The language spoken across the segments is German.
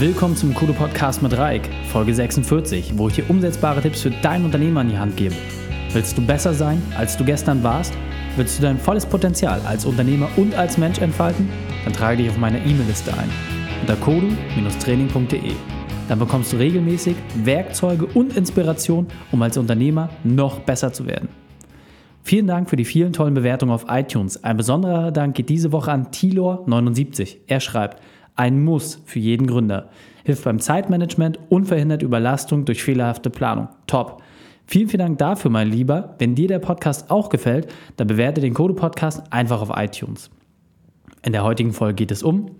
Willkommen zum Kudo Podcast mit Reik, Folge 46, wo ich dir umsetzbare Tipps für dein Unternehmen an die Hand gebe. Willst du besser sein, als du gestern warst? Willst du dein volles Potenzial als Unternehmer und als Mensch entfalten? Dann trage dich auf meine E-Mail-Liste ein unter kodu-training.de. Dann bekommst du regelmäßig Werkzeuge und Inspiration, um als Unternehmer noch besser zu werden. Vielen Dank für die vielen tollen Bewertungen auf iTunes. Ein besonderer Dank geht diese Woche an Tilor79. Er schreibt, ein Muss für jeden Gründer. Hilft beim Zeitmanagement und verhindert Überlastung durch fehlerhafte Planung. Top. Vielen, vielen Dank dafür, mein Lieber. Wenn dir der Podcast auch gefällt, dann bewerte den Code Podcast einfach auf iTunes. In der heutigen Folge geht es um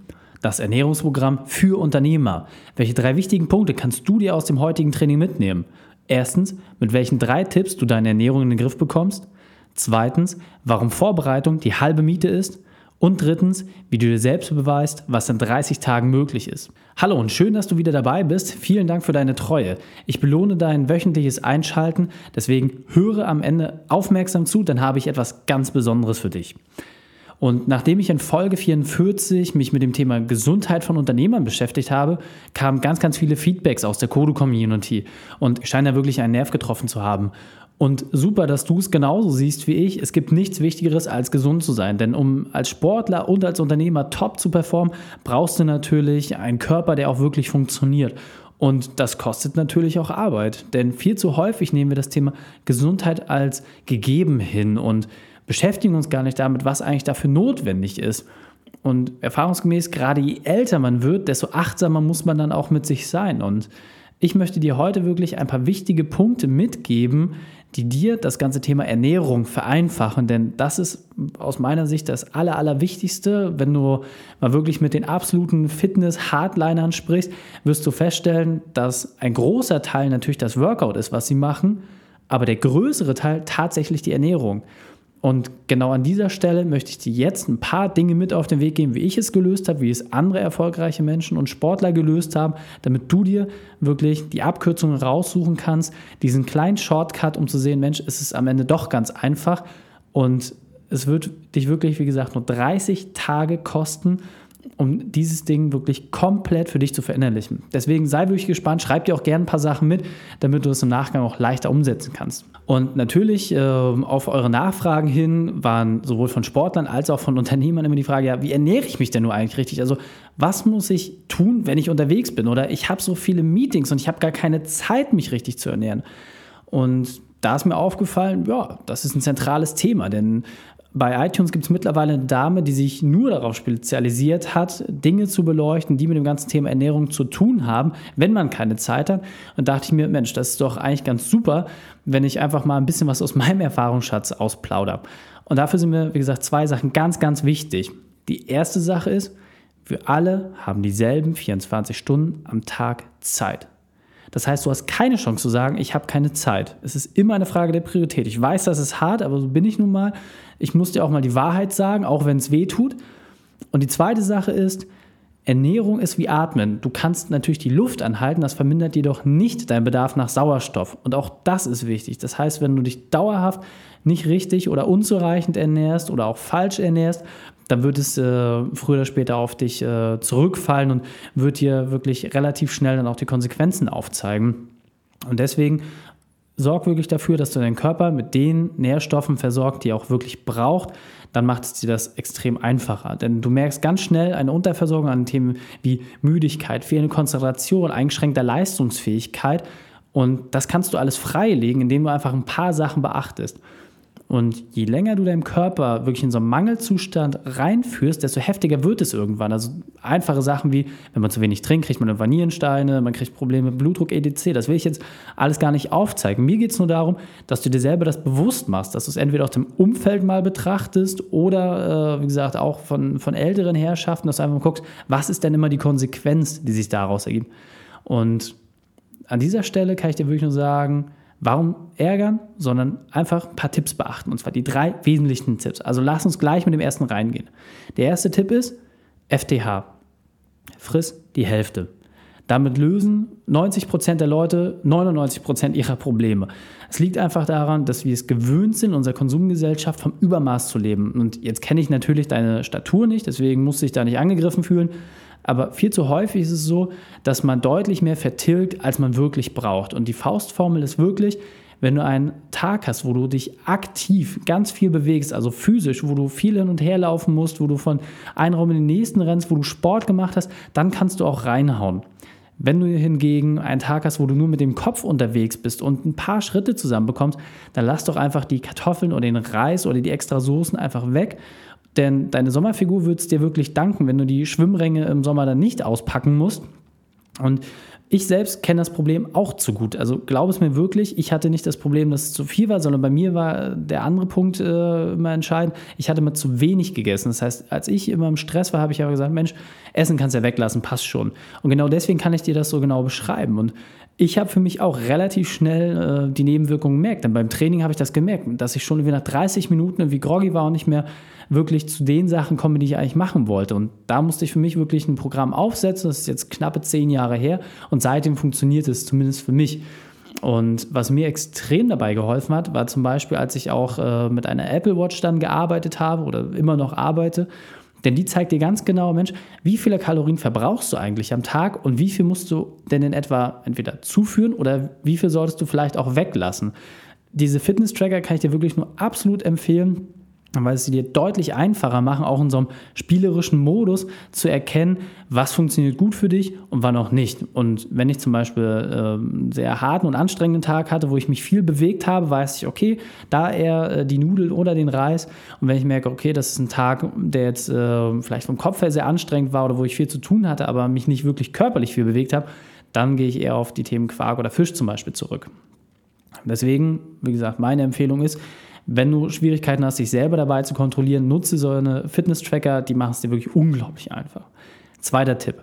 das Ernährungsprogramm für Unternehmer. Welche drei wichtigen Punkte kannst du dir aus dem heutigen Training mitnehmen? Erstens, mit welchen drei Tipps du deine Ernährung in den Griff bekommst. Zweitens, warum Vorbereitung die halbe Miete ist. Und drittens, wie du dir selbst beweist, was in 30 Tagen möglich ist. Hallo und schön, dass du wieder dabei bist. Vielen Dank für deine Treue. Ich belohne dein wöchentliches Einschalten, deswegen höre am Ende aufmerksam zu, dann habe ich etwas ganz Besonderes für dich. Und nachdem ich in Folge 44 mich mit dem Thema Gesundheit von Unternehmern beschäftigt habe, kamen ganz, ganz viele Feedbacks aus der Kodo-Community und scheinen da wirklich einen Nerv getroffen zu haben. Und super, dass du es genauso siehst wie ich. Es gibt nichts Wichtigeres als gesund zu sein. Denn um als Sportler und als Unternehmer top zu performen, brauchst du natürlich einen Körper, der auch wirklich funktioniert. Und das kostet natürlich auch Arbeit. Denn viel zu häufig nehmen wir das Thema Gesundheit als gegeben hin und beschäftigen uns gar nicht damit, was eigentlich dafür notwendig ist. Und erfahrungsgemäß, gerade je älter man wird, desto achtsamer muss man dann auch mit sich sein. Und ich möchte dir heute wirklich ein paar wichtige Punkte mitgeben, die dir das ganze Thema Ernährung vereinfachen. Denn das ist aus meiner Sicht das Aller, Allerwichtigste. Wenn du mal wirklich mit den absoluten Fitness-Hardlinern sprichst, wirst du feststellen, dass ein großer Teil natürlich das Workout ist, was sie machen, aber der größere Teil tatsächlich die Ernährung. Und genau an dieser Stelle möchte ich dir jetzt ein paar Dinge mit auf den Weg geben, wie ich es gelöst habe, wie es andere erfolgreiche Menschen und Sportler gelöst haben, damit du dir wirklich die Abkürzungen raussuchen kannst, diesen kleinen Shortcut, um zu sehen, Mensch, es ist am Ende doch ganz einfach. Und es wird dich wirklich, wie gesagt, nur 30 Tage kosten um dieses Ding wirklich komplett für dich zu verinnerlichen. Deswegen sei wirklich gespannt, schreib dir auch gerne ein paar Sachen mit, damit du es im Nachgang auch leichter umsetzen kannst. Und natürlich äh, auf eure Nachfragen hin waren sowohl von Sportlern als auch von Unternehmern immer die Frage, ja, wie ernähre ich mich denn nur eigentlich richtig? Also was muss ich tun, wenn ich unterwegs bin? Oder ich habe so viele Meetings und ich habe gar keine Zeit, mich richtig zu ernähren. Und da ist mir aufgefallen, ja, das ist ein zentrales Thema, denn bei iTunes gibt es mittlerweile eine Dame, die sich nur darauf spezialisiert hat, Dinge zu beleuchten, die mit dem ganzen Thema Ernährung zu tun haben, wenn man keine Zeit hat. Und dachte ich mir, Mensch, das ist doch eigentlich ganz super, wenn ich einfach mal ein bisschen was aus meinem Erfahrungsschatz ausplaudere. Und dafür sind mir, wie gesagt, zwei Sachen ganz, ganz wichtig. Die erste Sache ist, wir alle haben dieselben 24 Stunden am Tag Zeit. Das heißt, du hast keine Chance zu sagen, ich habe keine Zeit. Es ist immer eine Frage der Priorität. Ich weiß, das ist hart, aber so bin ich nun mal. Ich muss dir auch mal die Wahrheit sagen, auch wenn es weh tut. Und die zweite Sache ist, Ernährung ist wie Atmen. Du kannst natürlich die Luft anhalten, das vermindert jedoch nicht deinen Bedarf nach Sauerstoff. Und auch das ist wichtig. Das heißt, wenn du dich dauerhaft nicht richtig oder unzureichend ernährst oder auch falsch ernährst, dann wird es äh, früher oder später auf dich äh, zurückfallen und wird dir wirklich relativ schnell dann auch die Konsequenzen aufzeigen. Und deswegen sorg wirklich dafür, dass du deinen Körper mit den Nährstoffen versorgt, die er auch wirklich braucht. Dann macht es dir das extrem einfacher. Denn du merkst ganz schnell eine Unterversorgung an Themen wie Müdigkeit, fehlende Konzentration, eingeschränkter Leistungsfähigkeit. Und das kannst du alles freilegen, indem du einfach ein paar Sachen beachtest. Und je länger du deinem Körper wirklich in so einen Mangelzustand reinführst, desto heftiger wird es irgendwann. Also einfache Sachen wie, wenn man zu wenig trinkt, kriegt man Vanierensteine, man kriegt Probleme mit Blutdruck, etc. Das will ich jetzt alles gar nicht aufzeigen. Mir geht es nur darum, dass du dir selber das bewusst machst, dass du es entweder aus dem Umfeld mal betrachtest oder, äh, wie gesagt, auch von, von älteren Herrschaften, dass du einfach mal guckst, was ist denn immer die Konsequenz, die sich daraus ergibt. Und an dieser Stelle kann ich dir wirklich nur sagen, Warum ärgern, sondern einfach ein paar Tipps beachten. Und zwar die drei wesentlichen Tipps. Also lass uns gleich mit dem ersten reingehen. Der erste Tipp ist FTH. Friss die Hälfte. Damit lösen 90% der Leute 99% ihrer Probleme. Es liegt einfach daran, dass wir es gewöhnt sind, unserer Konsumgesellschaft vom Übermaß zu leben. Und jetzt kenne ich natürlich deine Statur nicht, deswegen musste ich da nicht angegriffen fühlen. Aber viel zu häufig ist es so, dass man deutlich mehr vertilgt, als man wirklich braucht. Und die Faustformel ist wirklich, wenn du einen Tag hast, wo du dich aktiv ganz viel bewegst, also physisch, wo du viel hin und her laufen musst, wo du von einem Raum in den nächsten rennst, wo du Sport gemacht hast, dann kannst du auch reinhauen. Wenn du hingegen einen Tag hast, wo du nur mit dem Kopf unterwegs bist und ein paar Schritte zusammenbekommst, dann lass doch einfach die Kartoffeln oder den Reis oder die extra Soßen einfach weg. Denn deine Sommerfigur wird es dir wirklich danken, wenn du die Schwimmränge im Sommer dann nicht auspacken musst. Und ich selbst kenne das Problem auch zu gut. Also glaube es mir wirklich, ich hatte nicht das Problem, dass es zu viel war, sondern bei mir war der andere Punkt äh, immer entscheidend. Ich hatte immer zu wenig gegessen. Das heißt, als ich immer im Stress war, habe ich aber gesagt, Mensch, Essen kannst du ja weglassen, passt schon. Und genau deswegen kann ich dir das so genau beschreiben. Und ich habe für mich auch relativ schnell äh, die Nebenwirkungen gemerkt. Denn beim Training habe ich das gemerkt, dass ich schon nach 30 Minuten wie groggy war und nicht mehr wirklich zu den Sachen komme, die ich eigentlich machen wollte. Und da musste ich für mich wirklich ein Programm aufsetzen. Das ist jetzt knappe zehn Jahre her und seitdem funktioniert es zumindest für mich. Und was mir extrem dabei geholfen hat, war zum Beispiel, als ich auch äh, mit einer Apple Watch dann gearbeitet habe oder immer noch arbeite. Denn die zeigt dir ganz genau, Mensch, wie viele Kalorien verbrauchst du eigentlich am Tag und wie viel musst du denn in etwa entweder zuführen oder wie viel solltest du vielleicht auch weglassen. Diese Fitness-Tracker kann ich dir wirklich nur absolut empfehlen weil es dir deutlich einfacher machen, auch in so einem spielerischen Modus zu erkennen, was funktioniert gut für dich und wann auch nicht. Und wenn ich zum Beispiel äh, einen sehr harten und anstrengenden Tag hatte, wo ich mich viel bewegt habe, weiß ich, okay, da eher äh, die Nudeln oder den Reis. Und wenn ich merke, okay, das ist ein Tag, der jetzt äh, vielleicht vom Kopf her sehr anstrengend war oder wo ich viel zu tun hatte, aber mich nicht wirklich körperlich viel bewegt habe, dann gehe ich eher auf die Themen Quark oder Fisch zum Beispiel zurück. Deswegen, wie gesagt, meine Empfehlung ist, wenn du Schwierigkeiten hast, dich selber dabei zu kontrollieren, nutze so eine Fitness-Tracker, die machen es dir wirklich unglaublich einfach. Zweiter Tipp.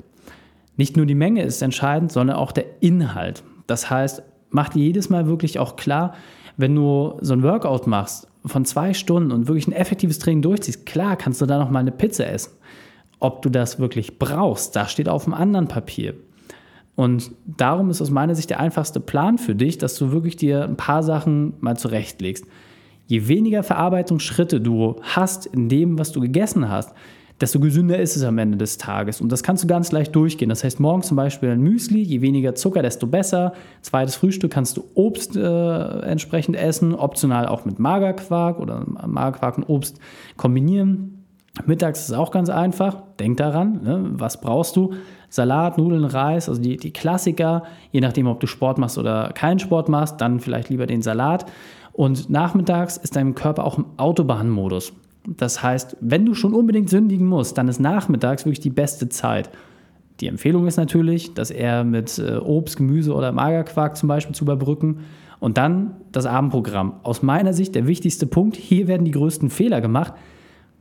Nicht nur die Menge ist entscheidend, sondern auch der Inhalt. Das heißt, mach dir jedes Mal wirklich auch klar, wenn du so ein Workout machst von zwei Stunden und wirklich ein effektives Training durchziehst, klar kannst du da noch mal eine Pizza essen. Ob du das wirklich brauchst, das steht auf einem anderen Papier. Und darum ist aus meiner Sicht der einfachste Plan für dich, dass du wirklich dir ein paar Sachen mal zurechtlegst. Je weniger Verarbeitungsschritte du hast in dem, was du gegessen hast, desto gesünder ist es am Ende des Tages. Und das kannst du ganz leicht durchgehen. Das heißt, morgens zum Beispiel ein Müsli, je weniger Zucker, desto besser. Zweites Frühstück kannst du Obst äh, entsprechend essen, optional auch mit Magerquark oder Magerquark und Obst kombinieren. Mittags ist es auch ganz einfach. Denk daran, ne? was brauchst du? Salat, Nudeln, Reis, also die, die Klassiker. Je nachdem, ob du Sport machst oder keinen Sport machst, dann vielleicht lieber den Salat. Und nachmittags ist dein Körper auch im Autobahnmodus. Das heißt, wenn du schon unbedingt sündigen musst, dann ist nachmittags wirklich die beste Zeit. Die Empfehlung ist natürlich, das eher mit äh, Obst, Gemüse oder Magerquark zum Beispiel zu überbrücken. Und dann das Abendprogramm. Aus meiner Sicht der wichtigste Punkt. Hier werden die größten Fehler gemacht.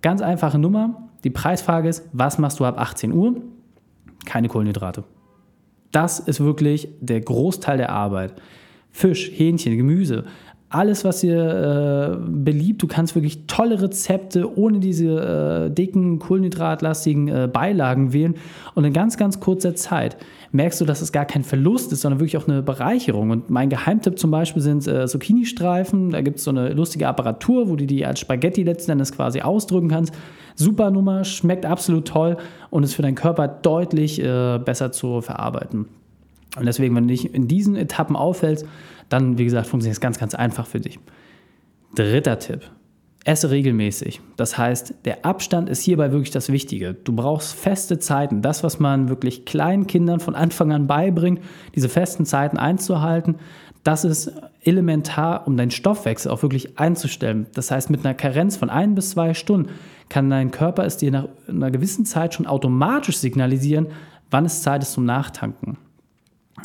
Ganz einfache Nummer. Die Preisfrage ist, was machst du ab 18 Uhr? Keine Kohlenhydrate. Das ist wirklich der Großteil der Arbeit. Fisch, Hähnchen, Gemüse, alles, was dir äh, beliebt. Du kannst wirklich tolle Rezepte ohne diese äh, dicken, kohlenhydratlastigen äh, Beilagen wählen. Und in ganz, ganz kurzer Zeit merkst du, dass es gar kein Verlust ist, sondern wirklich auch eine Bereicherung. Und mein Geheimtipp zum Beispiel sind äh, Zucchini-Streifen. Da gibt es so eine lustige Apparatur, wo du die als Spaghetti letzten Endes quasi ausdrücken kannst. Super Nummer, schmeckt absolut toll und ist für deinen Körper deutlich äh, besser zu verarbeiten. Und deswegen, wenn du dich in diesen Etappen auffällst, dann, wie gesagt, funktioniert es ganz, ganz einfach für dich. Dritter Tipp. Esse regelmäßig. Das heißt, der Abstand ist hierbei wirklich das Wichtige. Du brauchst feste Zeiten. Das, was man wirklich kleinen Kindern von Anfang an beibringt, diese festen Zeiten einzuhalten, das ist elementar, um deinen Stoffwechsel auch wirklich einzustellen. Das heißt, mit einer Karenz von ein bis zwei Stunden kann dein Körper es dir nach einer gewissen Zeit schon automatisch signalisieren, wann es Zeit ist zum Nachtanken.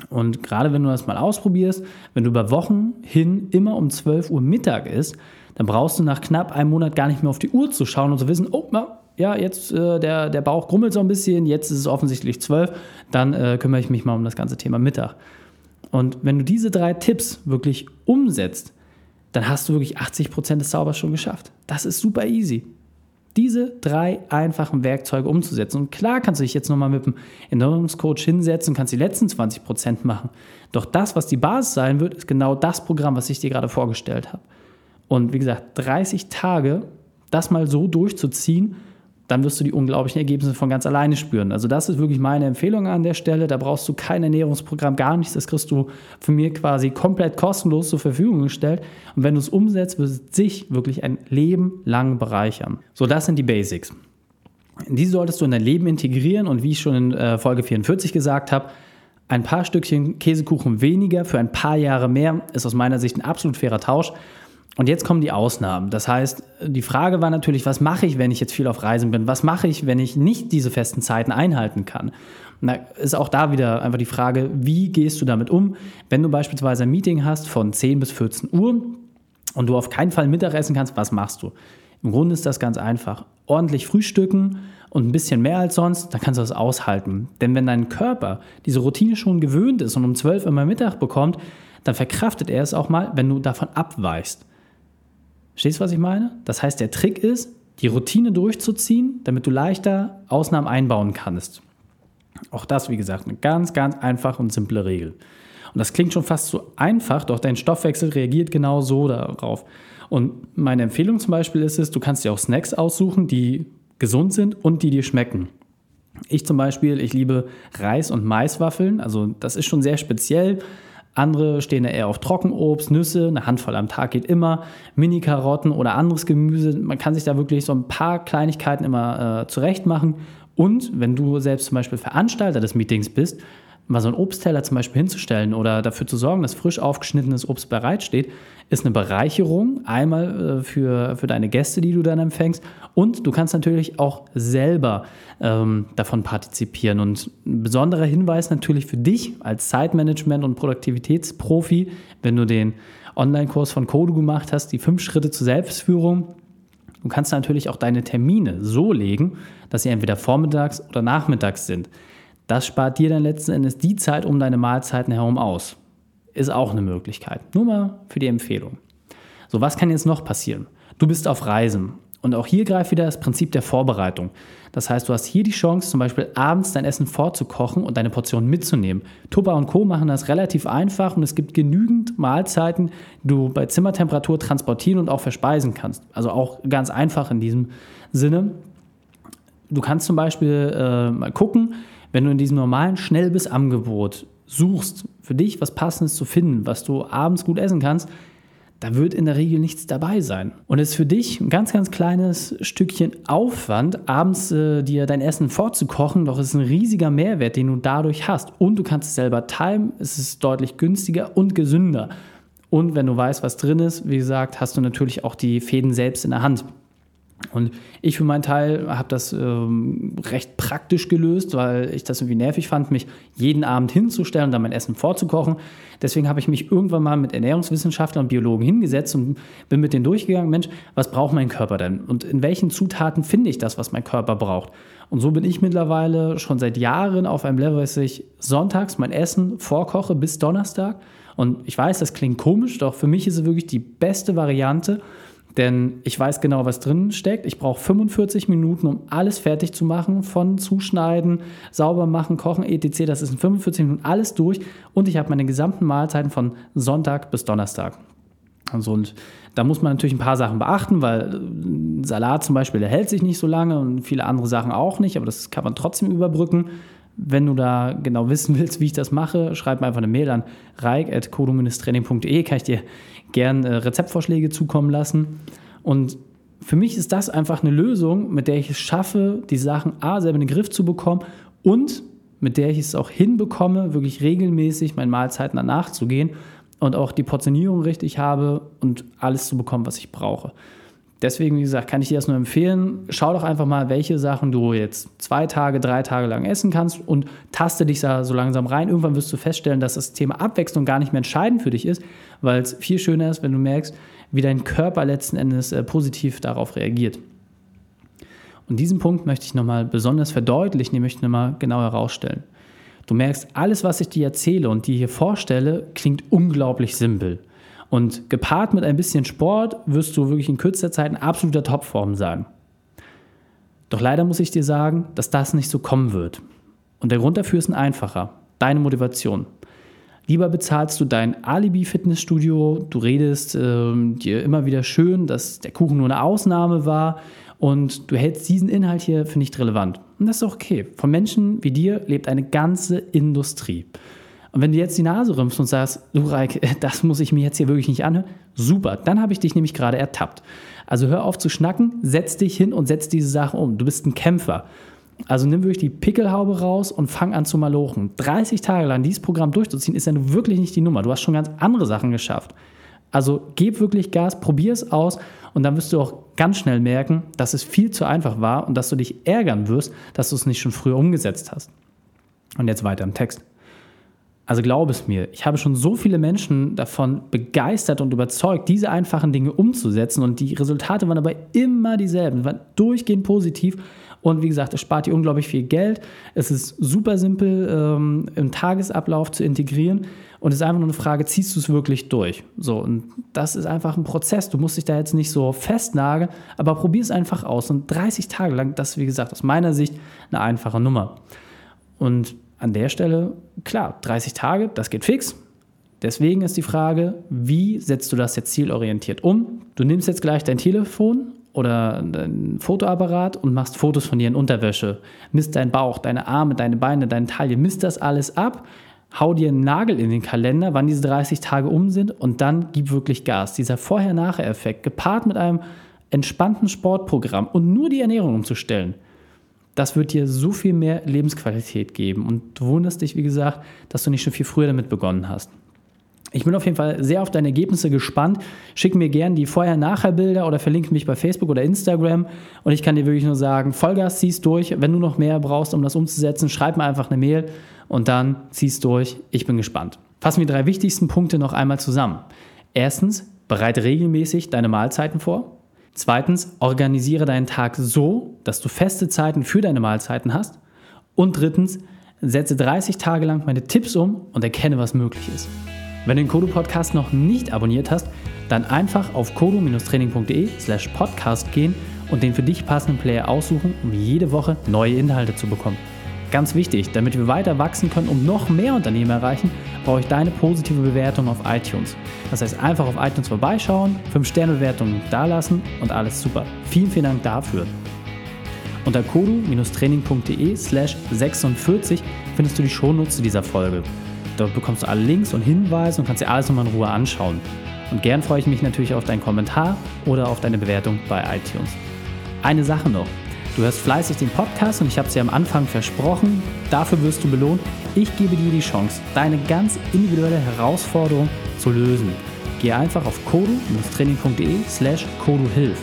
Und gerade wenn du das mal ausprobierst, wenn du über Wochen hin immer um 12 Uhr Mittag isst, dann brauchst du nach knapp einem Monat gar nicht mehr auf die Uhr zu schauen und zu wissen, oh, ja, jetzt äh, der, der Bauch grummelt so ein bisschen, jetzt ist es offensichtlich 12, dann äh, kümmere ich mich mal um das ganze Thema Mittag. Und wenn du diese drei Tipps wirklich umsetzt, dann hast du wirklich 80 Prozent des Zaubers schon geschafft. Das ist super easy diese drei einfachen Werkzeuge umzusetzen. Und klar kannst du dich jetzt nochmal mit dem Ernährungscoach hinsetzen und kannst die letzten 20 Prozent machen. Doch das, was die Basis sein wird, ist genau das Programm, was ich dir gerade vorgestellt habe. Und wie gesagt, 30 Tage, das mal so durchzuziehen, dann wirst du die unglaublichen Ergebnisse von ganz alleine spüren. Also das ist wirklich meine Empfehlung an der Stelle. Da brauchst du kein Ernährungsprogramm, gar nichts. Das kriegst du von mir quasi komplett kostenlos zur Verfügung gestellt. Und wenn du es umsetzt, wird es sich wirklich ein Leben lang bereichern. So, das sind die Basics. Die solltest du in dein Leben integrieren und wie ich schon in äh, Folge 44 gesagt habe, ein paar Stückchen Käsekuchen weniger für ein paar Jahre mehr ist aus meiner Sicht ein absolut fairer Tausch. Und jetzt kommen die Ausnahmen. Das heißt, die Frage war natürlich, was mache ich, wenn ich jetzt viel auf Reisen bin? Was mache ich, wenn ich nicht diese festen Zeiten einhalten kann? Und da ist auch da wieder einfach die Frage, wie gehst du damit um, wenn du beispielsweise ein Meeting hast von 10 bis 14 Uhr und du auf keinen Fall Mittagessen kannst, was machst du? Im Grunde ist das ganz einfach. Ordentlich frühstücken und ein bisschen mehr als sonst, dann kannst du das aushalten. Denn wenn dein Körper diese Routine schon gewöhnt ist und um 12 Uhr immer Mittag bekommt, dann verkraftet er es auch mal, wenn du davon abweichst. Verstehst du, was ich meine? Das heißt, der Trick ist, die Routine durchzuziehen, damit du leichter Ausnahmen einbauen kannst. Auch das, wie gesagt, eine ganz, ganz einfache und simple Regel. Und das klingt schon fast so einfach, doch dein Stoffwechsel reagiert genau so darauf. Und meine Empfehlung zum Beispiel ist es, du kannst dir auch Snacks aussuchen, die gesund sind und die dir schmecken. Ich zum Beispiel, ich liebe Reis- und Maiswaffeln. Also das ist schon sehr speziell. Andere stehen eher auf Trockenobst, Nüsse, eine Handvoll am Tag geht immer, Mini-Karotten oder anderes Gemüse. Man kann sich da wirklich so ein paar Kleinigkeiten immer äh, zurecht machen. Und wenn du selbst zum Beispiel Veranstalter des Meetings bist, mal so einen Obstteller zum Beispiel hinzustellen oder dafür zu sorgen, dass frisch aufgeschnittenes Obst bereitsteht, ist eine Bereicherung. Einmal äh, für, für deine Gäste, die du dann empfängst. Und du kannst natürlich auch selber ähm, davon partizipieren. Und ein besonderer Hinweis natürlich für dich als Zeitmanagement- und Produktivitätsprofi, wenn du den Online-Kurs von Kodo gemacht hast, die fünf Schritte zur Selbstführung. Du kannst natürlich auch deine Termine so legen, dass sie entweder vormittags oder nachmittags sind. Das spart dir dann letzten Endes die Zeit um deine Mahlzeiten herum aus. Ist auch eine Möglichkeit. Nur mal für die Empfehlung. So, was kann jetzt noch passieren? Du bist auf Reisen. Und auch hier greift wieder das Prinzip der Vorbereitung. Das heißt, du hast hier die Chance, zum Beispiel abends dein Essen vorzukochen und deine Portion mitzunehmen. Tupper und Co. machen das relativ einfach und es gibt genügend Mahlzeiten, die du bei Zimmertemperatur transportieren und auch verspeisen kannst. Also auch ganz einfach in diesem Sinne. Du kannst zum Beispiel äh, mal gucken, wenn du in diesem normalen Schnellbissangebot suchst, für dich was Passendes zu finden, was du abends gut essen kannst, da wird in der Regel nichts dabei sein. Und es ist für dich ein ganz, ganz kleines Stückchen Aufwand, abends äh, dir dein Essen vorzukochen, doch es ist ein riesiger Mehrwert, den du dadurch hast. Und du kannst es selber timen, es ist deutlich günstiger und gesünder. Und wenn du weißt, was drin ist, wie gesagt, hast du natürlich auch die Fäden selbst in der Hand. Und ich für meinen Teil habe das ähm, recht praktisch gelöst, weil ich das irgendwie nervig fand, mich jeden Abend hinzustellen und dann mein Essen vorzukochen. Deswegen habe ich mich irgendwann mal mit Ernährungswissenschaftlern und Biologen hingesetzt und bin mit denen durchgegangen, Mensch, was braucht mein Körper denn? Und in welchen Zutaten finde ich das, was mein Körper braucht? Und so bin ich mittlerweile schon seit Jahren auf einem Level, dass ich sonntags mein Essen vorkoche bis Donnerstag. Und ich weiß, das klingt komisch, doch für mich ist es wirklich die beste Variante denn ich weiß genau, was drin steckt. Ich brauche 45 Minuten, um alles fertig zu machen, von Zuschneiden, sauber machen, kochen, etc. Das ist in 45 Minuten alles durch und ich habe meine gesamten Mahlzeiten von Sonntag bis Donnerstag. Also und da muss man natürlich ein paar Sachen beachten, weil äh, Salat zum Beispiel, der hält sich nicht so lange und viele andere Sachen auch nicht, aber das kann man trotzdem überbrücken. Wenn du da genau wissen willst, wie ich das mache, schreib mir einfach eine Mail an reik.kodo-training.de, kann ich dir gern äh, Rezeptvorschläge zukommen lassen. Und für mich ist das einfach eine Lösung, mit der ich es schaffe, die Sachen A, selber in den Griff zu bekommen und mit der ich es auch hinbekomme, wirklich regelmäßig meinen Mahlzeiten danach zu gehen und auch die Portionierung richtig habe und alles zu bekommen, was ich brauche. Deswegen, wie gesagt, kann ich dir das nur empfehlen. Schau doch einfach mal, welche Sachen du jetzt zwei Tage, drei Tage lang essen kannst und taste dich da so langsam rein. Irgendwann wirst du feststellen, dass das Thema Abwechslung gar nicht mehr entscheidend für dich ist, weil es viel schöner ist, wenn du merkst, wie dein Körper letzten Endes äh, positiv darauf reagiert. Und diesen Punkt möchte ich nochmal besonders verdeutlichen, den möchte ich nochmal genau herausstellen. Du merkst, alles, was ich dir erzähle und dir hier vorstelle, klingt unglaublich simpel. Und gepaart mit ein bisschen Sport wirst du wirklich in kürzester Zeit in absoluter Topform sein. Doch leider muss ich dir sagen, dass das nicht so kommen wird. Und der Grund dafür ist ein einfacher. Deine Motivation. Lieber bezahlst du dein Alibi-Fitnessstudio, du redest äh, dir immer wieder schön, dass der Kuchen nur eine Ausnahme war Und du hältst diesen Inhalt hier für nicht relevant. Und das ist okay. Von Menschen wie dir lebt eine ganze Industrie. Und wenn du jetzt die Nase rümpfst und sagst, du Reik, das muss ich mir jetzt hier wirklich nicht anhören, super, dann habe ich dich nämlich gerade ertappt. Also hör auf zu schnacken, setz dich hin und setz diese Sache um. Du bist ein Kämpfer. Also nimm wirklich die Pickelhaube raus und fang an zu malochen. 30 Tage lang dieses Programm durchzuziehen, ist ja nun wirklich nicht die Nummer. Du hast schon ganz andere Sachen geschafft. Also gib wirklich Gas, probier es aus und dann wirst du auch ganz schnell merken, dass es viel zu einfach war und dass du dich ärgern wirst, dass du es nicht schon früher umgesetzt hast. Und jetzt weiter im Text. Also glaub es mir, ich habe schon so viele Menschen davon begeistert und überzeugt, diese einfachen Dinge umzusetzen und die Resultate waren aber immer dieselben, waren durchgehend positiv und wie gesagt, es spart dir unglaublich viel Geld. Es ist super simpel ähm, im Tagesablauf zu integrieren und es ist einfach nur eine Frage, ziehst du es wirklich durch? So, und das ist einfach ein Prozess. Du musst dich da jetzt nicht so festnageln, aber probier es einfach aus. Und 30 Tage lang, das ist wie gesagt aus meiner Sicht eine einfache Nummer. Und an der Stelle, klar, 30 Tage, das geht fix. Deswegen ist die Frage, wie setzt du das jetzt zielorientiert um? Du nimmst jetzt gleich dein Telefon oder dein Fotoapparat und machst Fotos von dir in Unterwäsche. Misst deinen Bauch, deine Arme, deine Beine, deine Taille, misst das alles ab. Hau dir einen Nagel in den Kalender, wann diese 30 Tage um sind und dann gib wirklich Gas. Dieser Vorher-Nachher-Effekt, gepaart mit einem entspannten Sportprogramm und nur die Ernährung umzustellen, das wird dir so viel mehr Lebensqualität geben. Und du wunderst dich, wie gesagt, dass du nicht schon viel früher damit begonnen hast. Ich bin auf jeden Fall sehr auf deine Ergebnisse gespannt. Schick mir gerne die Vorher-Nachher-Bilder oder verlinke mich bei Facebook oder Instagram. Und ich kann dir wirklich nur sagen, Vollgas ziehst durch. Wenn du noch mehr brauchst, um das umzusetzen, schreib mir einfach eine Mail und dann ziehst durch. Ich bin gespannt. Fassen wir die drei wichtigsten Punkte noch einmal zusammen. Erstens, bereite regelmäßig deine Mahlzeiten vor. Zweitens, organisiere deinen Tag so, dass du feste Zeiten für deine Mahlzeiten hast. Und drittens, setze 30 Tage lang meine Tipps um und erkenne, was möglich ist. Wenn du den Kodo Podcast noch nicht abonniert hast, dann einfach auf kodo-training.de slash podcast gehen und den für dich passenden Player aussuchen, um jede Woche neue Inhalte zu bekommen. Ganz wichtig, damit wir weiter wachsen können und noch mehr Unternehmen erreichen, brauche ich deine positive Bewertung auf iTunes. Das heißt, einfach auf iTunes vorbeischauen, 5-Sterne-Bewertungen dalassen und alles super. Vielen, vielen Dank dafür. Unter kodu-training.de slash 46 findest du die Shownotes zu dieser Folge. Dort bekommst du alle Links und Hinweise und kannst dir alles nochmal in Ruhe anschauen. Und gern freue ich mich natürlich auf deinen Kommentar oder auf deine Bewertung bei iTunes. Eine Sache noch. Du hörst fleißig den Podcast und ich habe es dir am Anfang versprochen. Dafür wirst du belohnt. Ich gebe dir die Chance, deine ganz individuelle Herausforderung zu lösen. Geh einfach auf kodu-training.de slash koduhilf.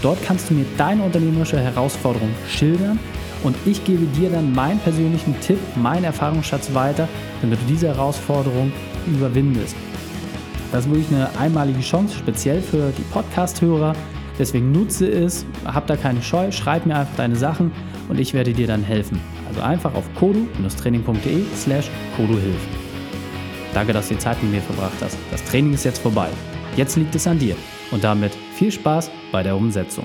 Dort kannst du mir deine unternehmerische Herausforderung schildern und ich gebe dir dann meinen persönlichen Tipp, meinen Erfahrungsschatz weiter, damit du diese Herausforderung überwindest. Das ist wirklich eine einmalige Chance, speziell für die Podcast-Hörer. Deswegen nutze es, hab da keine Scheu, schreib mir einfach deine Sachen und ich werde dir dann helfen. Also einfach auf kodu-training.de slash koduhilf. Danke, dass du die Zeit mit mir verbracht hast. Das Training ist jetzt vorbei. Jetzt liegt es an dir. Und damit viel Spaß bei der Umsetzung.